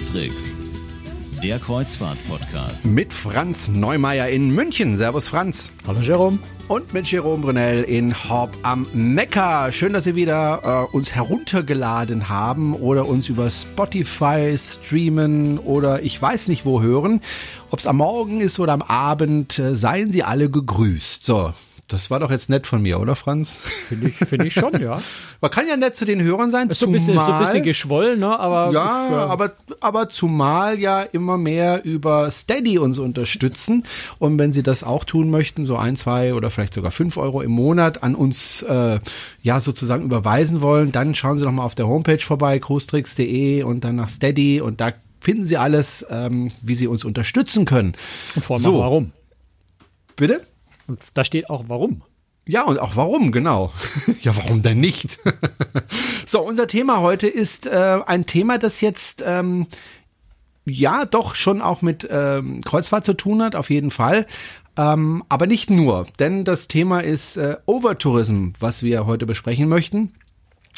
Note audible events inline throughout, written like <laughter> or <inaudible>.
Cruistricks, der Kreuzfahrt-Podcast. Mit Franz Neumeier in München. Servus Franz. Hallo Jerome. Und mit Jerome Brunel in Horb am Neckar. Schön, dass Sie wieder äh, uns heruntergeladen haben oder uns über Spotify streamen oder ich weiß nicht wo hören. Ob es am Morgen ist oder am Abend, äh, seien Sie alle gegrüßt. So, das war doch jetzt nett von mir, oder Franz? Finde ich, finde ich schon, ja. <laughs> Man kann ja nett zu den Hörern sein. Ist so ein bisschen, so ein bisschen geschwollen, ne? Aber ja, ich, äh, aber aber zumal ja immer mehr über Steady uns unterstützen und wenn Sie das auch tun möchten, so ein, zwei oder vielleicht sogar fünf Euro im Monat an uns äh, ja sozusagen überweisen wollen, dann schauen Sie doch mal auf der Homepage vorbei, cruestricks.de und dann nach Steady und da finden Sie alles, ähm, wie Sie uns unterstützen können. Und vor allem so. warum. Bitte? Und da steht auch warum. Ja, und auch warum, genau. <laughs> ja, warum denn nicht? <laughs> so, unser Thema heute ist äh, ein Thema, das jetzt ähm, ja doch schon auch mit ähm, Kreuzfahrt zu tun hat, auf jeden Fall. Ähm, aber nicht nur, denn das Thema ist äh, Overtourism, was wir heute besprechen möchten.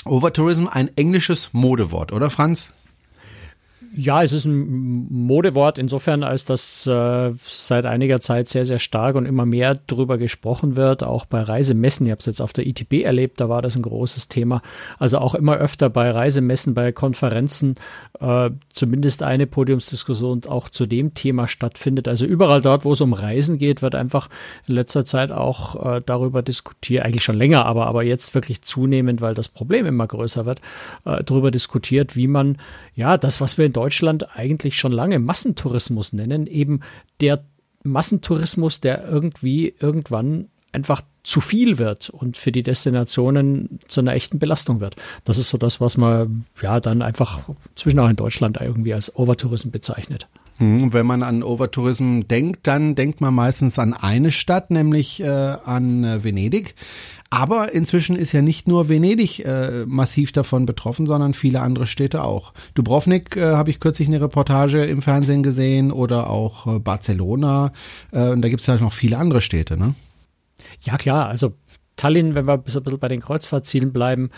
Overtourism, ein englisches Modewort, oder Franz? Ja, es ist ein Modewort insofern, als dass äh, seit einiger Zeit sehr, sehr stark und immer mehr darüber gesprochen wird, auch bei Reisemessen. Ich habe es jetzt auf der ITB erlebt, da war das ein großes Thema. Also auch immer öfter bei Reisemessen, bei Konferenzen, äh, zumindest eine Podiumsdiskussion auch zu dem Thema stattfindet. Also überall dort, wo es um Reisen geht, wird einfach in letzter Zeit auch äh, darüber diskutiert, eigentlich schon länger, aber, aber jetzt wirklich zunehmend, weil das Problem immer größer wird, äh, darüber diskutiert, wie man ja das, was wir in Deutschland eigentlich schon lange Massentourismus nennen, eben der Massentourismus, der irgendwie irgendwann einfach zu viel wird und für die Destinationen zu einer echten Belastung wird. Das ist so das, was man ja dann einfach zwischen auch in Deutschland irgendwie als Overtourism bezeichnet. Hm, wenn man an Overtourism denkt, dann denkt man meistens an eine Stadt, nämlich äh, an äh, Venedig. Aber inzwischen ist ja nicht nur Venedig äh, massiv davon betroffen, sondern viele andere Städte auch. Dubrovnik äh, habe ich kürzlich eine Reportage im Fernsehen gesehen oder auch äh, Barcelona. Äh, und da gibt es halt noch viele andere Städte, ne? Ja, klar. Also Tallinn, wenn wir ein bisschen bei den Kreuzfahrtzielen bleiben,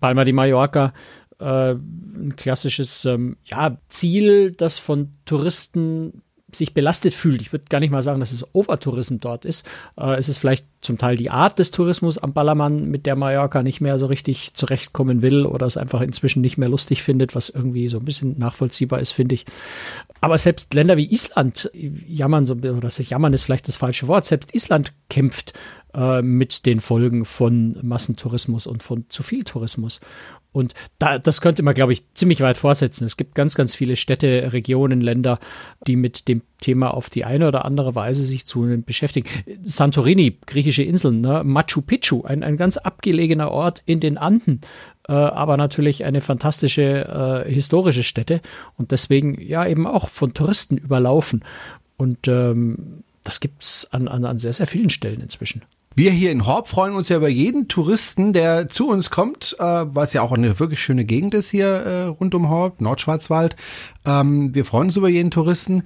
Palma di Mallorca, äh, ein klassisches ähm, ja, Ziel, das von Touristen sich belastet fühlt. Ich würde gar nicht mal sagen, dass es Overtourism dort ist. Äh, es ist vielleicht zum Teil die Art des Tourismus am Ballermann, mit der Mallorca nicht mehr so richtig zurechtkommen will oder es einfach inzwischen nicht mehr lustig findet, was irgendwie so ein bisschen nachvollziehbar ist, finde ich. Aber selbst Länder wie Island jammern so, oder das jammern ist vielleicht das falsche Wort, selbst Island kämpft äh, mit den Folgen von Massentourismus und von zu viel Tourismus. Und da, das könnte man, glaube ich, ziemlich weit fortsetzen. Es gibt ganz, ganz viele Städte, Regionen, Länder, die mit dem Thema auf die eine oder andere Weise sich zu beschäftigen. Santorini, griechische Inseln, ne? Machu Picchu, ein, ein ganz abgelegener Ort in den Anden, äh, aber natürlich eine fantastische äh, historische Stätte und deswegen ja eben auch von Touristen überlaufen. Und ähm, das gibt's an, an, an sehr, sehr vielen Stellen inzwischen. Wir hier in Horb freuen uns ja über jeden Touristen, der zu uns kommt, äh, was ja auch eine wirklich schöne Gegend ist hier äh, rund um Horb, Nordschwarzwald. Ähm, wir freuen uns über jeden Touristen.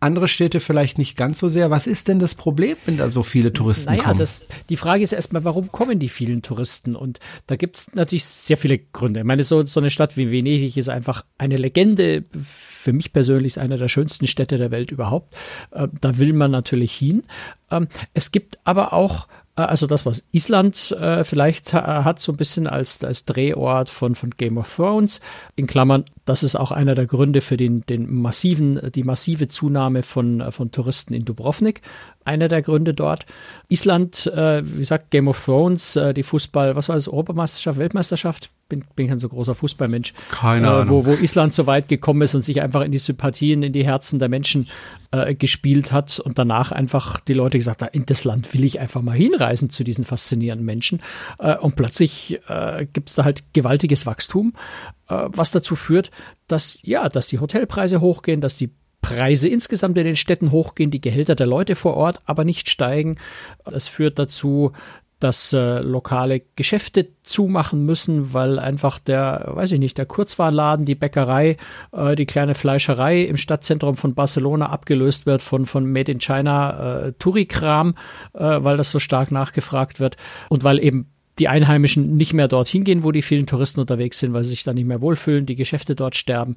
Andere Städte vielleicht nicht ganz so sehr. Was ist denn das Problem, wenn da so viele Touristen naja, kommen? Das, die Frage ist erstmal, warum kommen die vielen Touristen? Und da gibt es natürlich sehr viele Gründe. Ich meine, so, so eine Stadt wie Venedig ist einfach eine Legende. Für mich persönlich ist eine der schönsten Städte der Welt überhaupt. Äh, da will man natürlich hin. Ähm, es gibt aber auch also das, was Island äh, vielleicht ha hat, so ein bisschen als, als Drehort von, von Game of Thrones. In Klammern, das ist auch einer der Gründe für den, den massiven, die massive Zunahme von, von Touristen in Dubrovnik. Einer der Gründe dort. Island, äh, wie gesagt, Game of Thrones, äh, die Fußball, was war das, Europameisterschaft, Weltmeisterschaft? Bin, bin kein so großer Fußballmensch. Keine äh, Ahnung. Wo, wo Island so weit gekommen ist und sich einfach in die Sympathien, in die Herzen der Menschen äh, gespielt hat und danach einfach die Leute gesagt haben, in das Land will ich einfach mal hinreisen zu diesen faszinierenden Menschen. Äh, und plötzlich äh, gibt es da halt gewaltiges Wachstum, was dazu führt, dass ja, dass die Hotelpreise hochgehen, dass die Preise insgesamt in den Städten hochgehen, die Gehälter der Leute vor Ort aber nicht steigen. Das führt dazu, dass äh, lokale Geschäfte zumachen müssen, weil einfach der, weiß ich nicht, der Kurzwarenladen, die Bäckerei, äh, die kleine Fleischerei im Stadtzentrum von Barcelona abgelöst wird von, von Made in China äh, Touri-Kram, äh, weil das so stark nachgefragt wird und weil eben die Einheimischen nicht mehr dorthin gehen, wo die vielen Touristen unterwegs sind, weil sie sich da nicht mehr wohlfühlen, die Geschäfte dort sterben.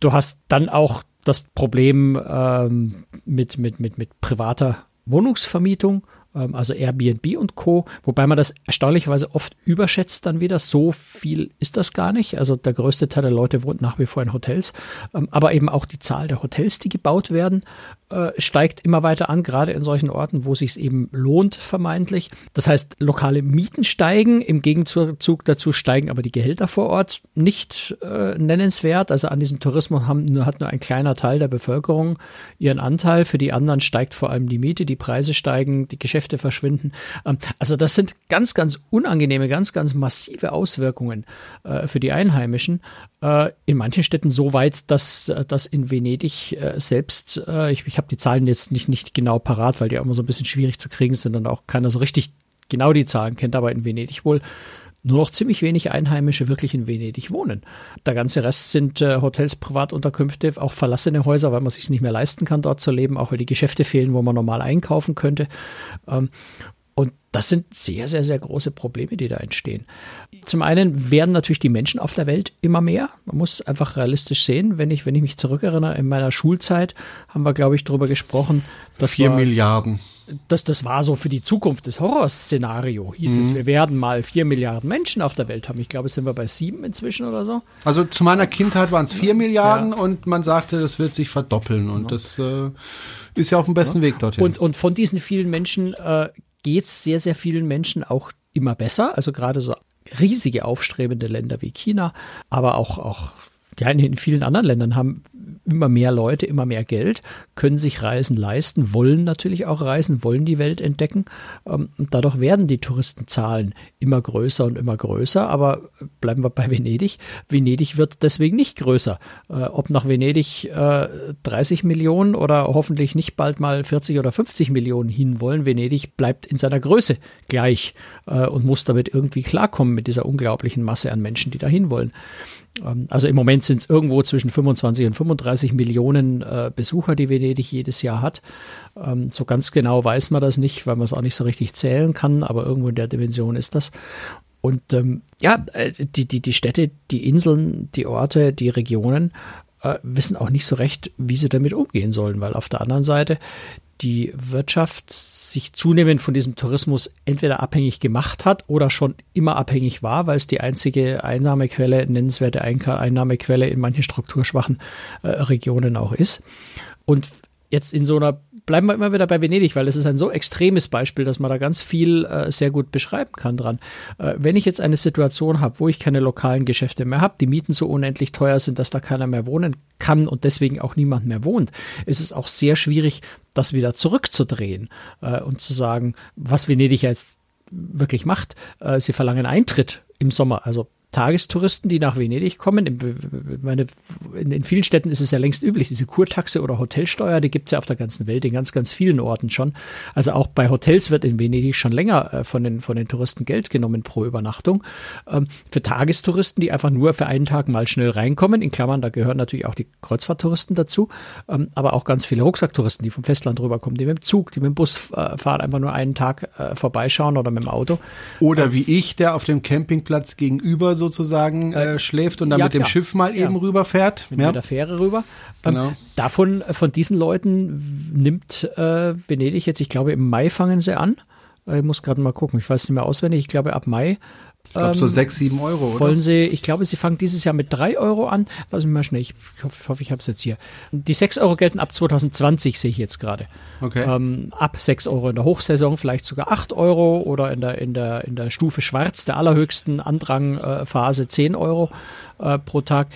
Du hast dann auch das Problem ähm, mit, mit, mit, mit privater Wohnungsvermietung also Airbnb und Co., wobei man das erstaunlicherweise oft überschätzt dann wieder. So viel ist das gar nicht. Also der größte Teil der Leute wohnt nach wie vor in Hotels, ähm, aber eben auch die Zahl der Hotels, die gebaut werden, äh, steigt immer weiter an, gerade in solchen Orten, wo sich eben lohnt, vermeintlich. Das heißt, lokale Mieten steigen, im Gegenzug dazu steigen aber die Gehälter vor Ort nicht äh, nennenswert. Also an diesem Tourismus haben, hat nur ein kleiner Teil der Bevölkerung ihren Anteil. Für die anderen steigt vor allem die Miete, die Preise steigen, die Geschäfte verschwinden. Ähm, also das sind ganz, ganz unangenehme, ganz, ganz massive Auswirkungen äh, für die Einheimischen. Äh, in manchen Städten so weit, dass, äh, dass in Venedig selbst, ich, ich habe die Zahlen jetzt nicht, nicht genau parat, weil die auch immer so ein bisschen schwierig zu kriegen sind und auch keiner so richtig genau die Zahlen kennt, aber in Venedig wohl nur noch ziemlich wenig Einheimische wirklich in Venedig wohnen. Der ganze Rest sind äh, Hotels, Privatunterkünfte, auch verlassene Häuser, weil man sich nicht mehr leisten kann, dort zu leben, auch weil die Geschäfte fehlen, wo man normal einkaufen könnte. Ähm, und das sind sehr, sehr, sehr große Probleme, die da entstehen. Zum einen werden natürlich die Menschen auf der Welt immer mehr. Man muss einfach realistisch sehen. Wenn ich, wenn ich mich zurückerinnere, in meiner Schulzeit haben wir, glaube ich, darüber gesprochen, dass vier Milliarden. Das, das war so für die Zukunft das Horrorszenario. Hieß mhm. es, wir werden mal vier Milliarden Menschen auf der Welt haben. Ich glaube, sind wir bei sieben inzwischen oder so. Also zu meiner Kindheit waren es vier Milliarden ja. und man sagte, das wird sich verdoppeln. Und ja. das äh, ist ja auf dem besten ja. Weg dorthin. Und, und von diesen vielen Menschen äh, geht es sehr, sehr vielen Menschen auch immer besser. Also gerade so riesige aufstrebende Länder wie China, aber auch, auch ja, in vielen anderen Ländern haben immer mehr Leute, immer mehr Geld, können sich Reisen leisten, wollen natürlich auch reisen, wollen die Welt entdecken. Ähm, dadurch werden die Touristenzahlen immer größer und immer größer. Aber bleiben wir bei Venedig. Venedig wird deswegen nicht größer. Äh, ob nach Venedig 30 äh, Millionen oder hoffentlich nicht bald mal 40 oder 50 Millionen hinwollen, Venedig bleibt in seiner Größe gleich äh, und muss damit irgendwie klarkommen mit dieser unglaublichen Masse an Menschen, die da hinwollen. Ähm, also im Moment sind es irgendwo zwischen 25 und 35 Millionen äh, Besucher, die Venedig jedes Jahr hat. Ähm, so ganz genau weiß man das nicht, weil man es auch nicht so richtig zählen kann, aber irgendwo in der Dimension ist das. Und ähm, ja, äh, die, die, die Städte, die Inseln, die Orte, die Regionen äh, wissen auch nicht so recht, wie sie damit umgehen sollen, weil auf der anderen Seite die Wirtschaft sich zunehmend von diesem Tourismus entweder abhängig gemacht hat oder schon immer abhängig war, weil es die einzige Einnahmequelle, nennenswerte Einnahmequelle in manchen strukturschwachen äh, Regionen auch ist. Und jetzt in so einer bleiben wir immer wieder bei Venedig, weil es ist ein so extremes Beispiel, dass man da ganz viel äh, sehr gut beschreiben kann dran. Äh, wenn ich jetzt eine Situation habe, wo ich keine lokalen Geschäfte mehr habe, die Mieten so unendlich teuer sind, dass da keiner mehr wohnen kann und deswegen auch niemand mehr wohnt, ist es auch sehr schwierig, das wieder zurückzudrehen äh, und zu sagen, was Venedig jetzt wirklich macht. Äh, sie verlangen Eintritt im Sommer, also Tagestouristen, die nach Venedig kommen. Meine, in, in, vielen Städten ist es ja längst üblich, diese Kurtaxe oder Hotelsteuer, die gibt es ja auf der ganzen Welt, in ganz, ganz vielen Orten schon. Also auch bei Hotels wird in Venedig schon länger äh, von, den, von den Touristen Geld genommen pro Übernachtung. Ähm, für Tagestouristen, die einfach nur für einen Tag mal schnell reinkommen, in Klammern, da gehören natürlich auch die Kreuzfahrttouristen dazu, ähm, aber auch ganz viele Rucksacktouristen, die vom Festland rüberkommen, die mit dem Zug, die mit dem Bus äh, fahren, einfach nur einen Tag äh, vorbeischauen oder mit dem Auto. Oder ähm, wie ich, der auf dem Campingplatz gegenüber sozusagen äh, schläft und dann ja, mit dem Schiff mal eben rüberfährt. Mit, mit der Fähre rüber. Ähm, genau. Davon, von diesen Leuten nimmt äh, Venedig jetzt, ich glaube, im Mai fangen sie an. Äh, ich muss gerade mal gucken, ich weiß nicht mehr auswendig. Ich glaube, ab Mai ich glaube so ähm, sechs, sieben Euro, oder? Wollen Sie, ich glaube, Sie fangen dieses Jahr mit drei Euro an. Lassen Sie mal schnell, ich hoffe, ich habe es jetzt hier. Die sechs Euro gelten ab 2020, sehe ich jetzt gerade. Okay. Ähm, ab sechs Euro in der Hochsaison, vielleicht sogar acht Euro oder in der, in der, in der Stufe Schwarz, der allerhöchsten Andrangphase, zehn Euro äh, pro Tag.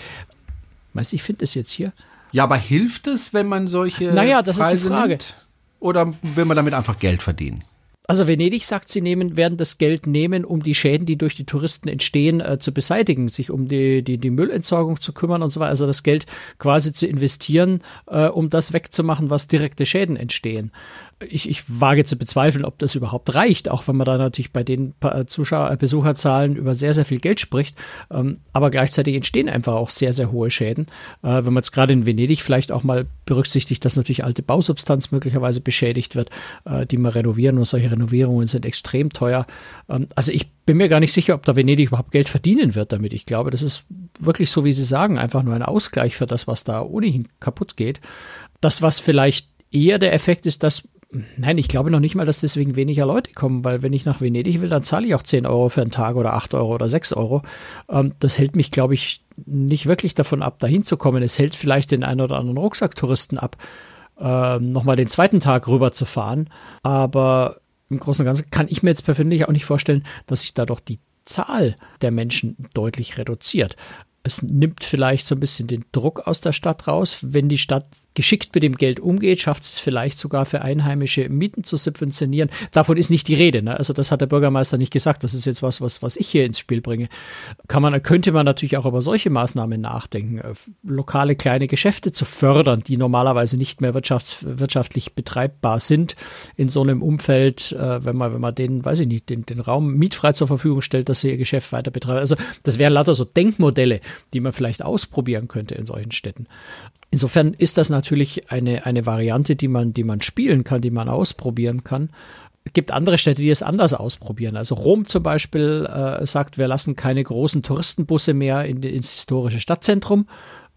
Weißt ich finde es jetzt hier. Ja, aber hilft es, wenn man solche naja, das Preise ist die Frage. Nimmt? Oder will man damit einfach Geld verdienen? Also Venedig sagt, sie nehmen, werden das Geld nehmen, um die Schäden, die durch die Touristen entstehen, äh, zu beseitigen, sich um die, die, die Müllentsorgung zu kümmern und so weiter. Also das Geld quasi zu investieren, äh, um das wegzumachen, was direkte Schäden entstehen ich, ich wage zu bezweifeln, ob das überhaupt reicht, auch wenn man da natürlich bei den Zuschauer, äh, Besucherzahlen über sehr, sehr viel Geld spricht. Ähm, aber gleichzeitig entstehen einfach auch sehr, sehr hohe Schäden. Äh, wenn man jetzt gerade in Venedig vielleicht auch mal berücksichtigt, dass natürlich alte Bausubstanz möglicherweise beschädigt wird, äh, die man renovieren und solche Renovierungen sind extrem teuer. Ähm, also ich bin mir gar nicht sicher, ob da Venedig überhaupt Geld verdienen wird damit. Ich glaube, das ist wirklich so, wie Sie sagen, einfach nur ein Ausgleich für das, was da ohnehin kaputt geht. Das, was vielleicht eher der Effekt ist, dass Nein, ich glaube noch nicht mal, dass deswegen weniger Leute kommen, weil wenn ich nach Venedig will, dann zahle ich auch 10 Euro für einen Tag oder 8 Euro oder 6 Euro. Ähm, das hält mich, glaube ich, nicht wirklich davon ab, dahin zu kommen. Es hält vielleicht den einen oder anderen Rucksacktouristen ab, ähm, nochmal den zweiten Tag rüber zu fahren. Aber im Großen und Ganzen kann ich mir jetzt persönlich auch nicht vorstellen, dass sich dadurch die Zahl der Menschen deutlich reduziert. Es nimmt vielleicht so ein bisschen den Druck aus der Stadt raus, wenn die Stadt geschickt mit dem Geld umgeht, schafft es vielleicht sogar für Einheimische Mieten zu subventionieren. Davon ist nicht die Rede. Ne? Also das hat der Bürgermeister nicht gesagt. Das ist jetzt was, was, was ich hier ins Spiel bringe. Kann man, könnte man natürlich auch über solche Maßnahmen nachdenken, äh, lokale kleine Geschäfte zu fördern, die normalerweise nicht mehr wirtschafts-, wirtschaftlich betreibbar sind in so einem Umfeld, äh, wenn man, wenn man denen, weiß ich nicht, den, den Raum mietfrei zur Verfügung stellt, dass sie ihr Geschäft weiter betreiben. Also das wären lauter so Denkmodelle, die man vielleicht ausprobieren könnte in solchen Städten. Insofern ist das natürlich eine, eine Variante, die man, die man spielen kann, die man ausprobieren kann. Es gibt andere Städte, die es anders ausprobieren. Also Rom zum Beispiel äh, sagt, wir lassen keine großen Touristenbusse mehr in, ins historische Stadtzentrum,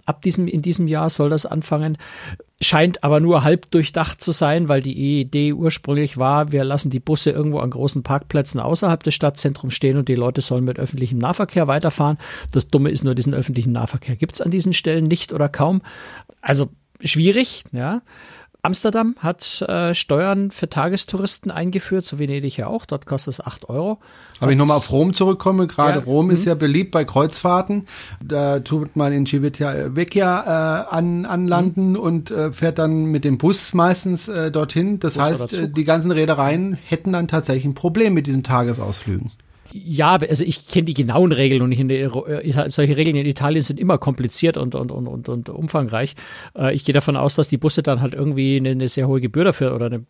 ab diesem, in diesem Jahr soll das anfangen. Scheint aber nur halb durchdacht zu sein, weil die Idee ursprünglich war, wir lassen die Busse irgendwo an großen Parkplätzen außerhalb des Stadtzentrums stehen und die Leute sollen mit öffentlichem Nahverkehr weiterfahren. Das Dumme ist nur, diesen öffentlichen Nahverkehr gibt es an diesen Stellen nicht oder kaum. Also schwierig, ja. Amsterdam hat äh, Steuern für Tagestouristen eingeführt, so Venedig ja auch. Dort kostet es 8 Euro. Aber ich nochmal auf Rom zurückkomme, gerade ja, Rom ist mhm. ja beliebt bei Kreuzfahrten. Da tut man in Civitavecchia äh, an, anlanden mhm. und äh, fährt dann mit dem Bus meistens äh, dorthin. Das Bus heißt, äh, die ganzen Reedereien hätten dann tatsächlich ein Problem mit diesen Tagesausflügen. Ja, also ich kenne die genauen Regeln und ich äh, solche Regeln in Italien sind immer kompliziert und, und, und, und, und umfangreich. Äh, ich gehe davon aus, dass die Busse dann halt irgendwie eine, eine, sehr hohe Gebühr dafür oder eine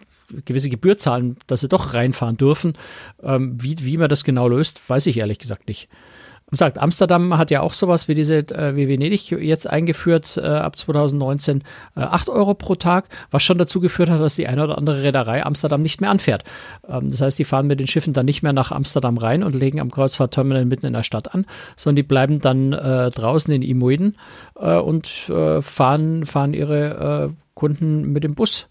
gewisse Gebühr zahlen, dass sie doch reinfahren dürfen. Ähm, wie, wie man das genau löst, weiß ich ehrlich gesagt nicht sagt, Amsterdam hat ja auch sowas wie diese, äh, wie Venedig jetzt eingeführt äh, ab 2019, äh, 8 Euro pro Tag, was schon dazu geführt hat, dass die eine oder andere Reederei Amsterdam nicht mehr anfährt. Ähm, das heißt, die fahren mit den Schiffen dann nicht mehr nach Amsterdam rein und legen am Kreuzfahrtterminal mitten in der Stadt an, sondern die bleiben dann äh, draußen in Imoiden äh, und äh, fahren, fahren ihre äh, Kunden mit dem Bus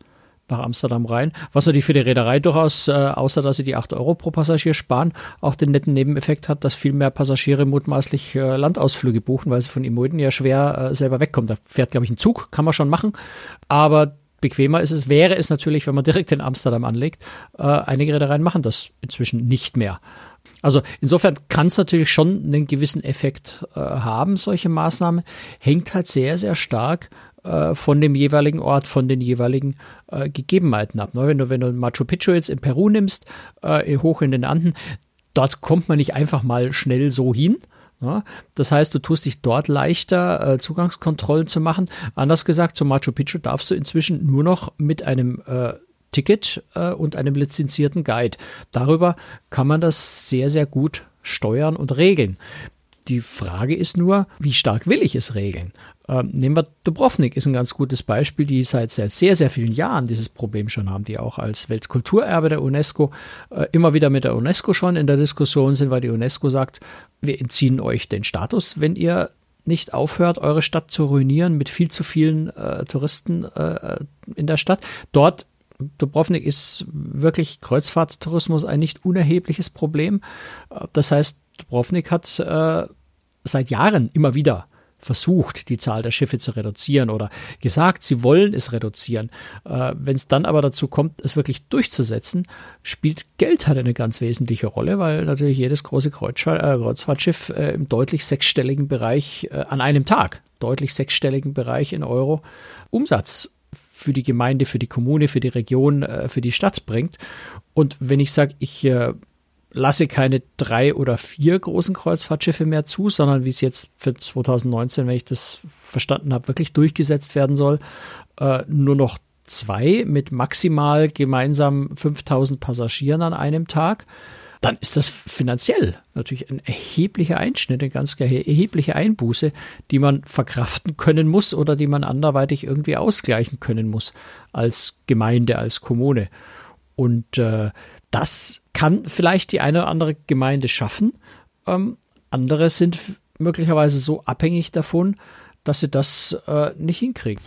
nach Amsterdam rein. Was natürlich für die Reederei durchaus, äh, außer dass sie die 8 Euro pro Passagier sparen, auch den netten Nebeneffekt hat, dass viel mehr Passagiere mutmaßlich äh, Landausflüge buchen, weil sie von Imoiden ja schwer äh, selber wegkommen. Da fährt, glaube ich, ein Zug, kann man schon machen. Aber bequemer ist es, wäre es natürlich, wenn man direkt in Amsterdam anlegt. Äh, einige Reedereien machen das inzwischen nicht mehr. Also insofern kann es natürlich schon einen gewissen Effekt äh, haben, solche Maßnahmen. Hängt halt sehr, sehr stark äh, von dem jeweiligen Ort, von den jeweiligen äh, Gegebenheiten ab. Ne? Wenn du, wenn du Machu Picchu jetzt in Peru nimmst, äh, hoch in den Anden, dort kommt man nicht einfach mal schnell so hin. Ja, ne? das heißt, du tust dich dort leichter, äh, Zugangskontrollen zu machen. Anders gesagt, zu Machu Picchu darfst du inzwischen nur noch mit einem äh, Ticket äh, und einem lizenzierten Guide. Darüber kann man das sehr, sehr gut steuern und regeln. Die Frage ist nur, wie stark will ich es regeln? Ähm, nehmen wir Dubrovnik, ist ein ganz gutes Beispiel, die seit, seit sehr, sehr vielen Jahren dieses Problem schon haben, die auch als Weltkulturerbe der UNESCO äh, immer wieder mit der UNESCO schon in der Diskussion sind, weil die UNESCO sagt, wir entziehen euch den Status, wenn ihr nicht aufhört, eure Stadt zu ruinieren mit viel zu vielen äh, Touristen äh, in der Stadt. Dort Dubrovnik ist wirklich Kreuzfahrttourismus ein nicht unerhebliches Problem. Äh, das heißt, Dubrovnik hat äh, seit Jahren immer wieder versucht, die Zahl der Schiffe zu reduzieren oder gesagt, sie wollen es reduzieren. Äh, Wenn es dann aber dazu kommt, es wirklich durchzusetzen, spielt Geld halt eine ganz wesentliche Rolle, weil natürlich jedes große Kreuzfahr äh, Kreuzfahrtschiff äh, im deutlich sechsstelligen Bereich äh, an einem Tag, deutlich sechsstelligen Bereich in Euro Umsatz für die Gemeinde, für die Kommune, für die Region, äh, für die Stadt bringt. Und wenn ich sage, ich äh, lasse keine drei oder vier großen Kreuzfahrtschiffe mehr zu, sondern wie es jetzt für 2019, wenn ich das verstanden habe, wirklich durchgesetzt werden soll, äh, nur noch zwei mit maximal gemeinsam 5000 Passagieren an einem Tag, dann ist das finanziell natürlich ein erheblicher Einschnitt, eine ganz erhebliche Einbuße, die man verkraften können muss oder die man anderweitig irgendwie ausgleichen können muss als Gemeinde, als Kommune. Und äh, das kann vielleicht die eine oder andere Gemeinde schaffen. Ähm, andere sind möglicherweise so abhängig davon, dass sie das äh, nicht hinkriegen.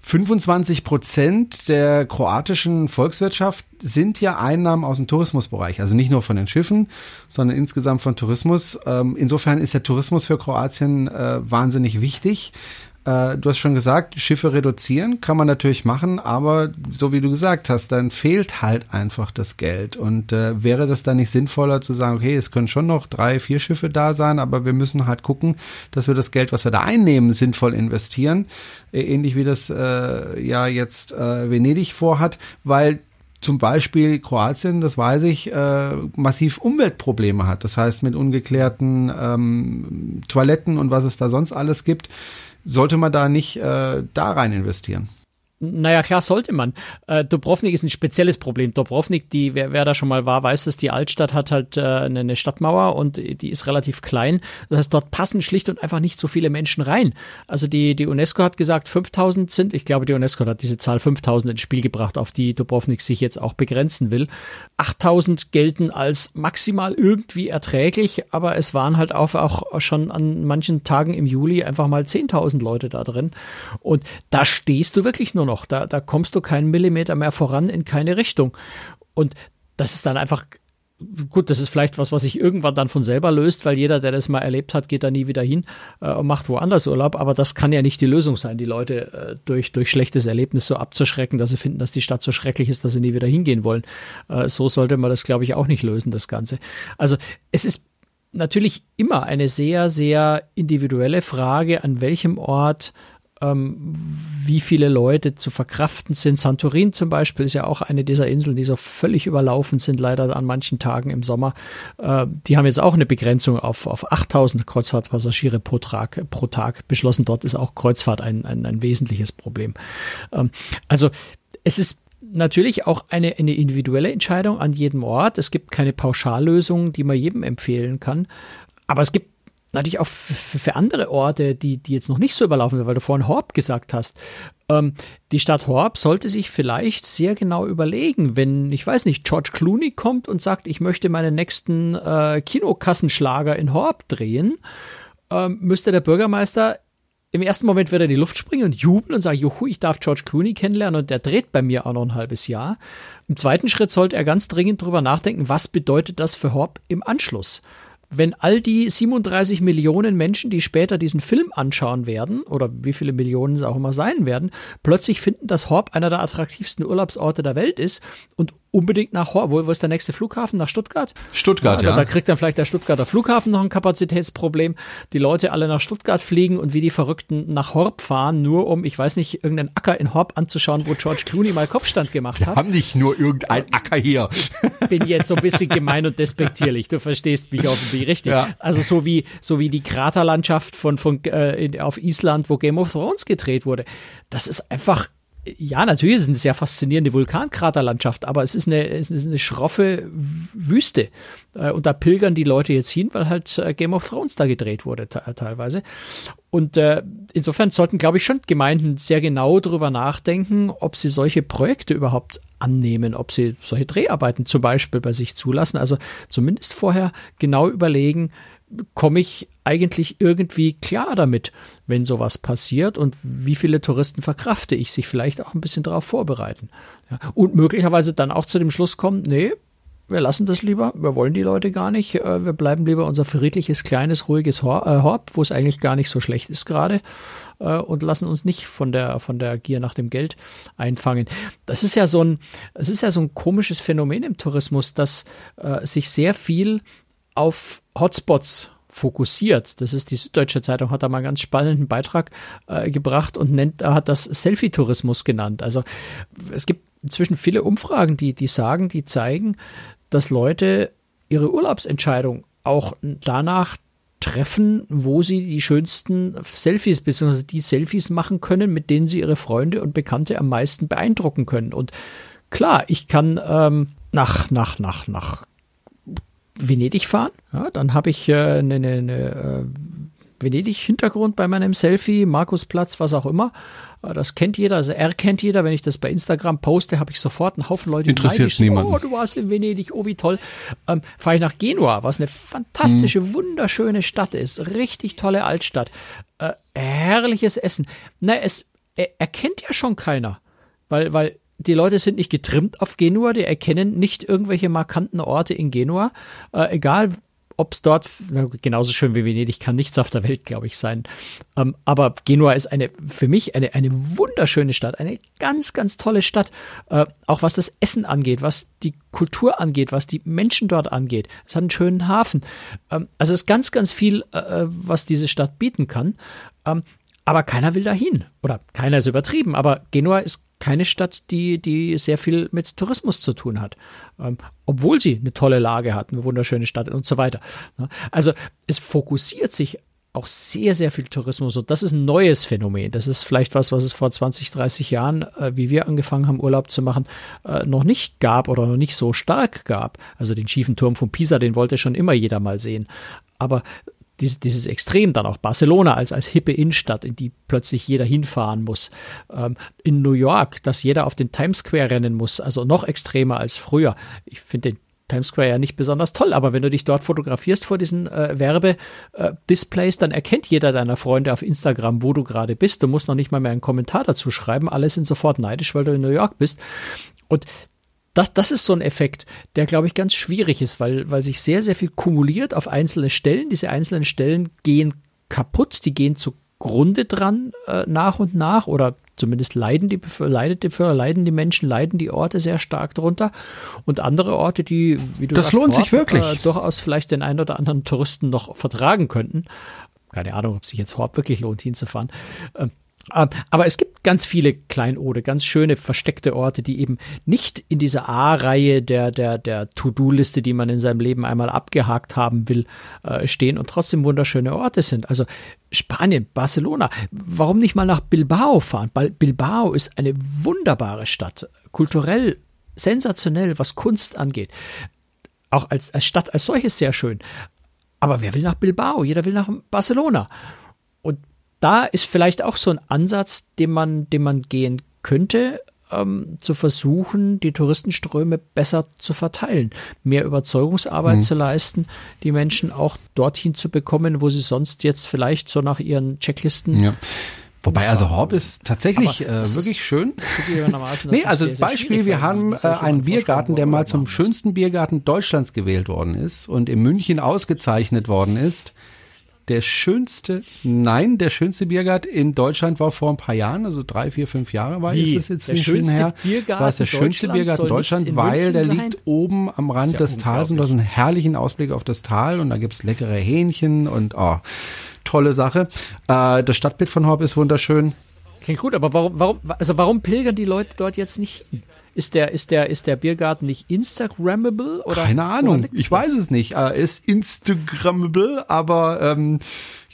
25 Prozent der kroatischen Volkswirtschaft sind ja Einnahmen aus dem Tourismusbereich. Also nicht nur von den Schiffen, sondern insgesamt von Tourismus. Ähm, insofern ist der Tourismus für Kroatien äh, wahnsinnig wichtig. Äh, du hast schon gesagt, Schiffe reduzieren kann man natürlich machen, aber so wie du gesagt hast, dann fehlt halt einfach das Geld. Und äh, wäre das dann nicht sinnvoller zu sagen, okay, es können schon noch drei, vier Schiffe da sein, aber wir müssen halt gucken, dass wir das Geld, was wir da einnehmen, sinnvoll investieren. Äh, ähnlich wie das äh, ja jetzt äh, Venedig vorhat, weil zum Beispiel Kroatien, das weiß ich, äh, massiv Umweltprobleme hat. Das heißt, mit ungeklärten ähm, Toiletten und was es da sonst alles gibt, sollte man da nicht äh, da rein investieren? Naja, klar sollte man. Äh, Dubrovnik ist ein spezielles Problem. Dubrovnik, die, wer, wer da schon mal war, weiß, dass die Altstadt hat halt äh, eine Stadtmauer und die ist relativ klein. Das heißt, dort passen schlicht und einfach nicht so viele Menschen rein. Also die, die UNESCO hat gesagt, 5000 sind, ich glaube, die UNESCO hat diese Zahl 5000 ins Spiel gebracht, auf die Dubrovnik sich jetzt auch begrenzen will. 8000 gelten als maximal irgendwie erträglich, aber es waren halt auch, auch schon an manchen Tagen im Juli einfach mal 10.000 Leute da drin. Und da stehst du wirklich nur noch noch. Da, da kommst du keinen Millimeter mehr voran in keine Richtung. Und das ist dann einfach gut, das ist vielleicht was, was sich irgendwann dann von selber löst, weil jeder, der das mal erlebt hat, geht da nie wieder hin äh, und macht woanders Urlaub. Aber das kann ja nicht die Lösung sein, die Leute äh, durch, durch schlechtes Erlebnis so abzuschrecken, dass sie finden, dass die Stadt so schrecklich ist, dass sie nie wieder hingehen wollen. Äh, so sollte man das, glaube ich, auch nicht lösen, das Ganze. Also es ist natürlich immer eine sehr, sehr individuelle Frage, an welchem Ort ähm, wie viele Leute zu verkraften sind. Santorin zum Beispiel ist ja auch eine dieser Inseln, die so völlig überlaufen sind, leider an manchen Tagen im Sommer. Äh, die haben jetzt auch eine Begrenzung auf, auf 8000 Kreuzfahrtpassagiere pro Tag, pro Tag beschlossen. Dort ist auch Kreuzfahrt ein, ein, ein wesentliches Problem. Ähm, also es ist natürlich auch eine, eine individuelle Entscheidung an jedem Ort. Es gibt keine Pauschallösung, die man jedem empfehlen kann. Aber es gibt natürlich auch für, andere Orte, die, die jetzt noch nicht so überlaufen sind, weil du vorhin Horb gesagt hast. Ähm, die Stadt Horb sollte sich vielleicht sehr genau überlegen, wenn, ich weiß nicht, George Clooney kommt und sagt, ich möchte meinen nächsten äh, Kinokassenschlager in Horb drehen, ähm, müsste der Bürgermeister im ersten Moment wird er in die Luft springen und jubeln und sagen, juhu, ich darf George Clooney kennenlernen und der dreht bei mir auch noch ein halbes Jahr. Im zweiten Schritt sollte er ganz dringend drüber nachdenken, was bedeutet das für Horb im Anschluss? Wenn all die 37 Millionen Menschen, die später diesen Film anschauen werden, oder wie viele Millionen es auch immer sein werden, plötzlich finden, dass Horb einer der attraktivsten Urlaubsorte der Welt ist und unbedingt nach Horb. Wo, wo ist der nächste Flughafen? Nach Stuttgart? Stuttgart, ja. ja. Da, kriegt dann vielleicht der Stuttgarter Flughafen noch ein Kapazitätsproblem. Die Leute alle nach Stuttgart fliegen und wie die Verrückten nach Horb fahren, nur um, ich weiß nicht, irgendeinen Acker in Horb anzuschauen, wo George Clooney mal Kopfstand gemacht hat. Wir haben nicht nur irgendein Acker hier. Bin jetzt so ein bisschen gemein und despektierlich. Du verstehst mich offensichtlich richtig. Ja. Also so wie, so wie die Kraterlandschaft von, von, äh, auf Island, wo Game of Thrones gedreht wurde. Das ist einfach ja, natürlich ist es eine sehr faszinierende Vulkankraterlandschaft, aber es ist eine, es ist eine schroffe Wüste. Äh, und da pilgern die Leute jetzt hin, weil halt äh, Game of Thrones da gedreht wurde teilweise. Und äh, insofern sollten, glaube ich, schon Gemeinden sehr genau darüber nachdenken, ob sie solche Projekte überhaupt annehmen, ob sie solche Dreharbeiten zum Beispiel bei sich zulassen. Also zumindest vorher genau überlegen, komme ich eigentlich irgendwie klar damit, wenn sowas passiert und wie viele Touristen verkrafte ich, sich vielleicht auch ein bisschen darauf vorbereiten. Ja, und möglicherweise dann auch zu dem Schluss kommen, nee, wir lassen das lieber, wir wollen die Leute gar nicht, äh, wir bleiben lieber unser friedliches, kleines, ruhiges äh, Hort, wo es eigentlich gar nicht so schlecht ist gerade äh, und lassen uns nicht von der, von der Gier nach dem Geld einfangen. Das ist ja so ein, es ist ja so ein komisches Phänomen im Tourismus, dass äh, sich sehr viel auf Hotspots fokussiert. Das ist die Süddeutsche Zeitung, hat da mal einen ganz spannenden Beitrag äh, gebracht und nennt, hat das Selfie-Tourismus genannt. Also es gibt inzwischen viele Umfragen, die, die sagen, die zeigen, dass Leute ihre Urlaubsentscheidung auch danach treffen, wo sie die schönsten Selfies bzw. die Selfies machen können, mit denen sie ihre Freunde und Bekannte am meisten beeindrucken können. Und klar, ich kann ähm, nach, nach, nach, nach Venedig fahren. Ja, dann habe ich äh, eine, eine, eine äh, Venedig-Hintergrund bei meinem Selfie, Markusplatz, was auch immer. Äh, das kennt jeder, also er kennt jeder. Wenn ich das bei Instagram poste, habe ich sofort einen Haufen Leute, die Interessiert niemanden. Oh, du warst in Venedig, oh wie toll. Ähm, Fahre ich nach Genua, was eine fantastische, hm. wunderschöne Stadt ist. Richtig tolle Altstadt. Äh, herrliches Essen. Na, es er, erkennt ja schon keiner. Weil, weil die Leute sind nicht getrimmt auf Genua, die erkennen nicht irgendwelche markanten Orte in Genua. Äh, egal, ob es dort, genauso schön wie Venedig kann nichts auf der Welt, glaube ich, sein. Ähm, aber Genua ist eine, für mich eine, eine wunderschöne Stadt, eine ganz, ganz tolle Stadt. Äh, auch was das Essen angeht, was die Kultur angeht, was die Menschen dort angeht. Es hat einen schönen Hafen. Ähm, also es ist ganz, ganz viel, äh, äh was diese Stadt bieten kann. Ähm, aber keiner will dahin. Oder keiner ist übertrieben, aber Genua ist keine Stadt, die, die sehr viel mit Tourismus zu tun hat. Ähm, obwohl sie eine tolle Lage hat, eine wunderschöne Stadt und so weiter. Ne? Also es fokussiert sich auch sehr, sehr viel Tourismus und das ist ein neues Phänomen. Das ist vielleicht was, was es vor 20, 30 Jahren, äh, wie wir angefangen haben, Urlaub zu machen, äh, noch nicht gab oder noch nicht so stark gab. Also den schiefen Turm von Pisa, den wollte schon immer jeder mal sehen. Aber dieses, dieses Extrem dann auch Barcelona als, als hippe Innenstadt, in die plötzlich jeder hinfahren muss. Ähm, in New York, dass jeder auf den Times Square rennen muss, also noch extremer als früher. Ich finde den Times Square ja nicht besonders toll, aber wenn du dich dort fotografierst vor diesen äh, Werbedisplays, dann erkennt jeder deiner Freunde auf Instagram, wo du gerade bist. Du musst noch nicht mal mehr einen Kommentar dazu schreiben. Alle sind sofort neidisch, weil du in New York bist. Und das, das ist so ein Effekt, der, glaube ich, ganz schwierig ist, weil, weil sich sehr, sehr viel kumuliert auf einzelne Stellen. Diese einzelnen Stellen gehen kaputt, die gehen zugrunde dran äh, nach und nach oder zumindest leiden die, leidet die, leiden die Menschen, leiden die Orte sehr stark drunter. Und andere Orte, die, wie du Das sagst, lohnt Ort, sich wirklich. Äh, durchaus vielleicht den einen oder anderen Touristen noch vertragen könnten. Keine Ahnung, ob sich jetzt Hort wirklich lohnt, hinzufahren. Äh, aber es gibt ganz viele Kleinode, ganz schöne versteckte Orte, die eben nicht in dieser A-Reihe der, der, der To-Do-Liste, die man in seinem Leben einmal abgehakt haben will, äh, stehen und trotzdem wunderschöne Orte sind. Also Spanien, Barcelona, warum nicht mal nach Bilbao fahren? Bilbao ist eine wunderbare Stadt, kulturell sensationell, was Kunst angeht. Auch als, als Stadt als solches sehr schön. Aber wer will nach Bilbao? Jeder will nach Barcelona. Und da ist vielleicht auch so ein Ansatz, den man, den man gehen könnte, ähm, zu versuchen, die Touristenströme besser zu verteilen, mehr Überzeugungsarbeit mhm. zu leisten, die Menschen auch dorthin zu bekommen, wo sie sonst jetzt vielleicht so nach ihren Checklisten ja. Wobei also Horb ist tatsächlich äh, wirklich ist schön. <laughs> nee, also sehr, sehr Beispiel, wir haben äh, einen Biergarten, der mal zum schönsten Biergarten Deutschlands gewählt worden ist und in München ausgezeichnet worden ist der schönste, nein, der schönste Biergarten in Deutschland war vor ein paar Jahren, also drei, vier, fünf Jahre war Wie? ist es jetzt der schönste her. Biergarten war es der schönste Biergarten Deutschland, weil der liegt oben am Rand ja des Tals und du hast einen herrlichen Ausblick auf das Tal und da gibt's leckere Hähnchen und oh, tolle Sache. Äh, das Stadtbild von Horb ist wunderschön. Klingt gut, aber warum, warum, also warum pilgern die Leute dort jetzt nicht? Ist der, ist der, ist der Biergarten nicht Instagrammable? Oder Keine Ahnung, ich weiß es nicht. Er ist Instagrammable, aber ähm,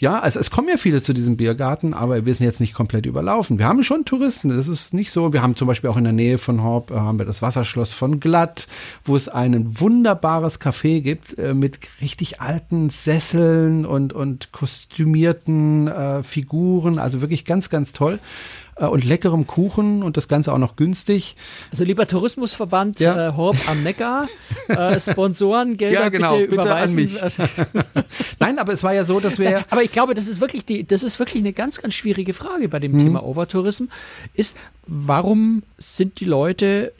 ja, also es kommen ja viele zu diesem Biergarten, aber wir sind jetzt nicht komplett überlaufen. Wir haben schon Touristen, das ist nicht so. Wir haben zum Beispiel auch in der Nähe von Horb äh, haben wir das Wasserschloss von Glatt, wo es ein wunderbares Café gibt äh, mit richtig alten Sesseln und, und kostümierten äh, Figuren, also wirklich ganz, ganz toll äh, und leckerem Kuchen und das Ganze auch noch günstig. Also lieber Tourismusverband ja. äh, Horb am Neckar, äh, Sponsoren, Gelder ja, genau, bitte, bitte überweisen. <laughs> Nein, aber es war ja so, dass wir. aber ich glaube, das ist wirklich die, das ist wirklich eine ganz, ganz schwierige Frage bei dem mhm. Thema Overtourism. Ist, warum sind die Leute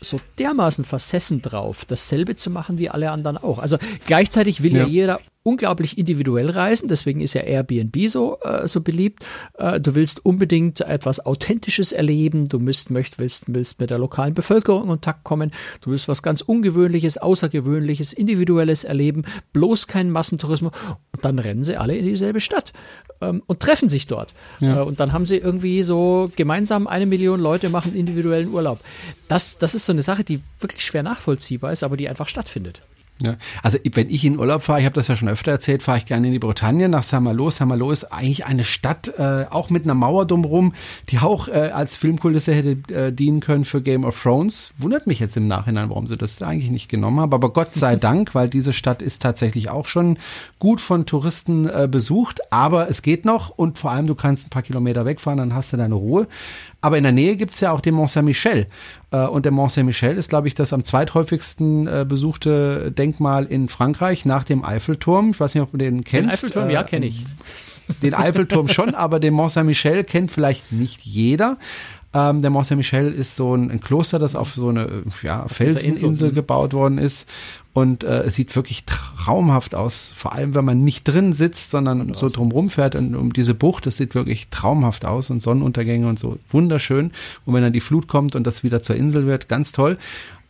so dermaßen versessen drauf, dasselbe zu machen wie alle anderen auch. Also gleichzeitig will ja, ja jeder unglaublich individuell reisen, deswegen ist ja Airbnb so, äh, so beliebt. Äh, du willst unbedingt etwas Authentisches erleben, du müsst, möcht, willst, willst mit der lokalen Bevölkerung in Kontakt kommen, du willst was ganz Ungewöhnliches, Außergewöhnliches, Individuelles erleben, bloß keinen Massentourismus und dann rennen sie alle in dieselbe Stadt ähm, und treffen sich dort. Ja. Äh, und dann haben sie irgendwie so gemeinsam eine Million Leute machen individuellen Urlaub. Das, das ist so eine Sache, die wirklich schwer nachvollziehbar ist, aber die einfach stattfindet. Ja, also wenn ich in Urlaub fahre, ich habe das ja schon öfter erzählt, fahre ich gerne in die Bretagne nach Saint-Malo. Saint-Malo ist eigentlich eine Stadt, äh, auch mit einer Mauer drumherum, die auch äh, als Filmkulisse hätte äh, dienen können für Game of Thrones. Wundert mich jetzt im Nachhinein, warum sie das eigentlich nicht genommen haben. Aber Gott sei <laughs> Dank, weil diese Stadt ist tatsächlich auch schon gut von Touristen äh, besucht. Aber es geht noch und vor allem du kannst ein paar Kilometer wegfahren, dann hast du deine Ruhe. Aber in der Nähe gibt's ja auch den Mont Saint-Michel. Äh, und der Mont Saint-Michel ist, glaube ich, das am zweithäufigsten äh, besuchte Denkmal in Frankreich nach dem Eiffelturm. Ich weiß nicht, ob du den kennst. Den Eiffelturm, ja, kenne ich. Den Eiffelturm schon, aber den Mont Saint-Michel kennt vielleicht nicht jeder. Ähm, der Mont Saint-Michel ist so ein, ein, Kloster, das auf so eine ja, Felseninsel gebaut worden ist. Und äh, es sieht wirklich traumhaft aus, vor allem wenn man nicht drin sitzt, sondern so drumrum fährt und um diese Bucht, das sieht wirklich traumhaft aus und Sonnenuntergänge und so wunderschön. Und wenn dann die Flut kommt und das wieder zur Insel wird, ganz toll.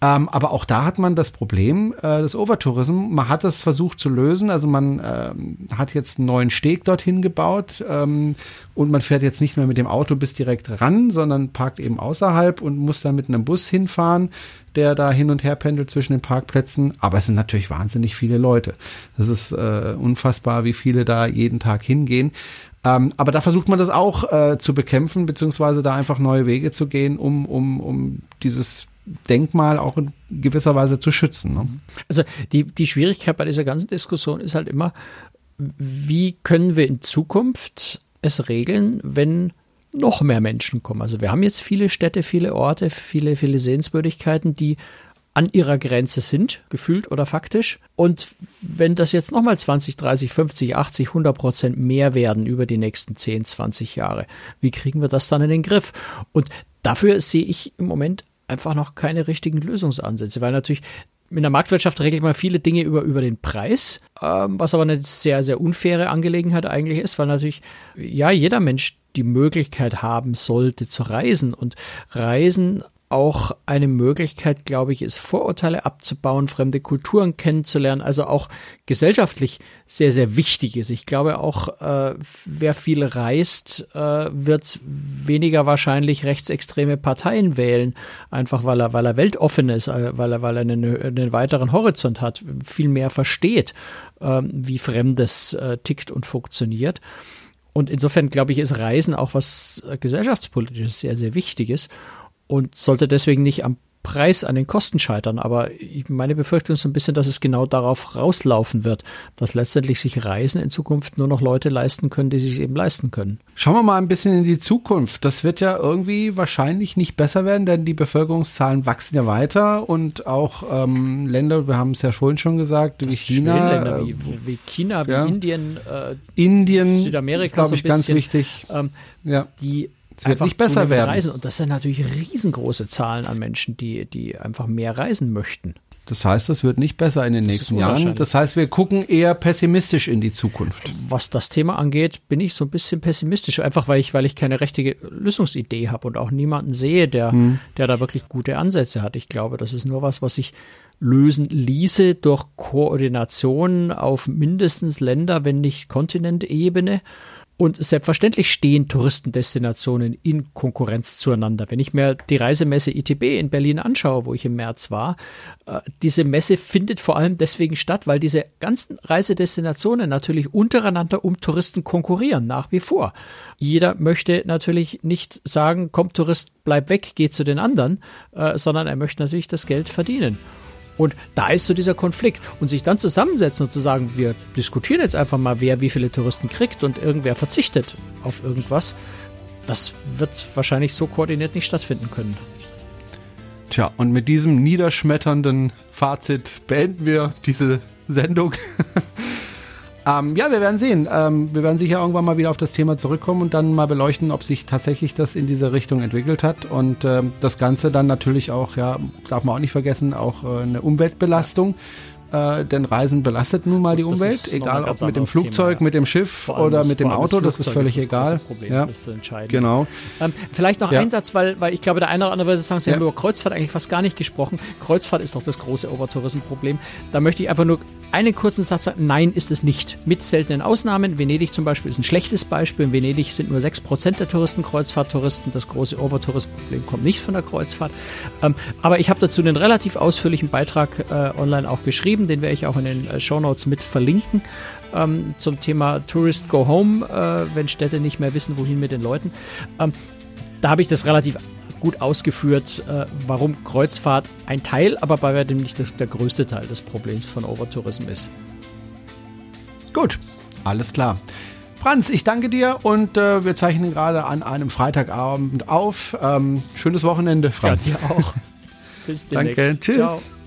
Ähm, aber auch da hat man das Problem äh, des Overtourism. Man hat das versucht zu lösen. Also man ähm, hat jetzt einen neuen Steg dorthin gebaut ähm, und man fährt jetzt nicht mehr mit dem Auto bis direkt ran, sondern parkt eben außerhalb und muss dann mit einem Bus hinfahren, der da hin und her pendelt zwischen den Parkplätzen. Aber es sind natürlich wahnsinnig viele Leute. Das ist äh, unfassbar, wie viele da jeden Tag hingehen. Ähm, aber da versucht man das auch äh, zu bekämpfen, beziehungsweise da einfach neue Wege zu gehen, um, um, um dieses Denkmal auch in gewisser Weise zu schützen. Ne? Also die, die Schwierigkeit bei dieser ganzen Diskussion ist halt immer, wie können wir in Zukunft es regeln, wenn noch mehr Menschen kommen. Also wir haben jetzt viele Städte, viele Orte, viele, viele Sehenswürdigkeiten, die an ihrer Grenze sind, gefühlt oder faktisch. Und wenn das jetzt nochmal 20, 30, 50, 80, 100 Prozent mehr werden über die nächsten 10, 20 Jahre, wie kriegen wir das dann in den Griff? Und dafür sehe ich im Moment einfach noch keine richtigen Lösungsansätze, weil natürlich in der Marktwirtschaft regelt man viele Dinge über, über den Preis, ähm, was aber eine sehr, sehr unfaire Angelegenheit eigentlich ist, weil natürlich, ja, jeder Mensch die Möglichkeit haben sollte zu reisen. Und Reisen auch eine Möglichkeit, glaube ich, ist, Vorurteile abzubauen, fremde Kulturen kennenzulernen, also auch gesellschaftlich sehr, sehr wichtig ist. Ich glaube auch, äh, wer viel reist, äh, wird weniger wahrscheinlich rechtsextreme Parteien wählen, einfach weil er, weil er weltoffen ist, äh, weil er, weil er einen, einen weiteren Horizont hat, viel mehr versteht, äh, wie Fremdes äh, tickt und funktioniert. Und insofern, glaube ich, ist Reisen auch was äh, gesellschaftspolitisches sehr, sehr Wichtiges und sollte deswegen nicht am Preis an den Kosten scheitern. Aber meine Befürchtung ist so ein bisschen, dass es genau darauf rauslaufen wird, dass letztendlich sich Reisen in Zukunft nur noch Leute leisten können, die sich eben leisten können. Schauen wir mal ein bisschen in die Zukunft. Das wird ja irgendwie wahrscheinlich nicht besser werden, denn die Bevölkerungszahlen wachsen ja weiter und auch ähm, Länder, wir haben es ja vorhin schon gesagt, wie China. Länder wie, wie China, wie ja. Indien, äh, Indien, Südamerika, glaube ich, so ganz wichtig. Ähm, ja. Die es wird nicht besser werden. Reisen. Und das sind natürlich riesengroße Zahlen an Menschen, die, die einfach mehr reisen möchten. Das heißt, das wird nicht besser in den das nächsten Jahren. Das heißt, wir gucken eher pessimistisch in die Zukunft. Was das Thema angeht, bin ich so ein bisschen pessimistisch, einfach weil ich, weil ich keine richtige Lösungsidee habe und auch niemanden sehe, der, hm. der da wirklich gute Ansätze hat. Ich glaube, das ist nur was, was sich lösen ließe durch Koordination auf mindestens Länder, wenn nicht Kontinentebene. Und selbstverständlich stehen Touristendestinationen in Konkurrenz zueinander. Wenn ich mir die Reisemesse ITB in Berlin anschaue, wo ich im März war, äh, diese Messe findet vor allem deswegen statt, weil diese ganzen Reisedestinationen natürlich untereinander um Touristen konkurrieren, nach wie vor. Jeder möchte natürlich nicht sagen, komm Tourist, bleib weg, geh zu den anderen, äh, sondern er möchte natürlich das Geld verdienen. Und da ist so dieser Konflikt. Und sich dann zusammensetzen und zu sagen, wir diskutieren jetzt einfach mal, wer wie viele Touristen kriegt und irgendwer verzichtet auf irgendwas, das wird wahrscheinlich so koordiniert nicht stattfinden können. Tja, und mit diesem niederschmetternden Fazit beenden wir diese Sendung. <laughs> Ähm, ja, wir werden sehen. Ähm, wir werden sicher irgendwann mal wieder auf das Thema zurückkommen und dann mal beleuchten, ob sich tatsächlich das in diese Richtung entwickelt hat. Und ähm, das Ganze dann natürlich auch, ja, darf man auch nicht vergessen, auch äh, eine Umweltbelastung. Äh, denn Reisen belastet nun mal die Umwelt, egal ob mit dem Flugzeug, Thema, ja. mit dem Schiff oder mit dem Auto, das, das ist völlig das egal. Problem, ja. Genau. Ähm, vielleicht noch ja. ein Satz, weil, weil ich glaube, der eine oder andere würde sagen, Sie haben über Kreuzfahrt eigentlich fast gar nicht gesprochen. Kreuzfahrt ist doch das große Overtourism-Problem. Da möchte ich einfach nur einen kurzen Satz sagen. Nein, ist es nicht. Mit seltenen Ausnahmen. Venedig zum Beispiel ist ein schlechtes Beispiel. In Venedig sind nur 6% der Touristen Kreuzfahrttouristen. Das große Overtourism-Problem kommt nicht von der Kreuzfahrt. Ähm, aber ich habe dazu einen relativ ausführlichen Beitrag äh, online auch geschrieben geschrieben, den werde ich auch in den äh, Show Notes mit verlinken ähm, zum Thema Tourist Go Home, äh, wenn Städte nicht mehr wissen, wohin mit den Leuten. Ähm, da habe ich das relativ gut ausgeführt, äh, warum Kreuzfahrt ein Teil, aber bei weitem nicht der größte Teil des Problems von Overtourism ist. Gut, alles klar. Franz, ich danke dir und äh, wir zeichnen gerade an einem Freitagabend auf. Ähm, schönes Wochenende, Franz. Ja, dir auch. <laughs> Bis demnächst. Danke, tschüss. Ciao.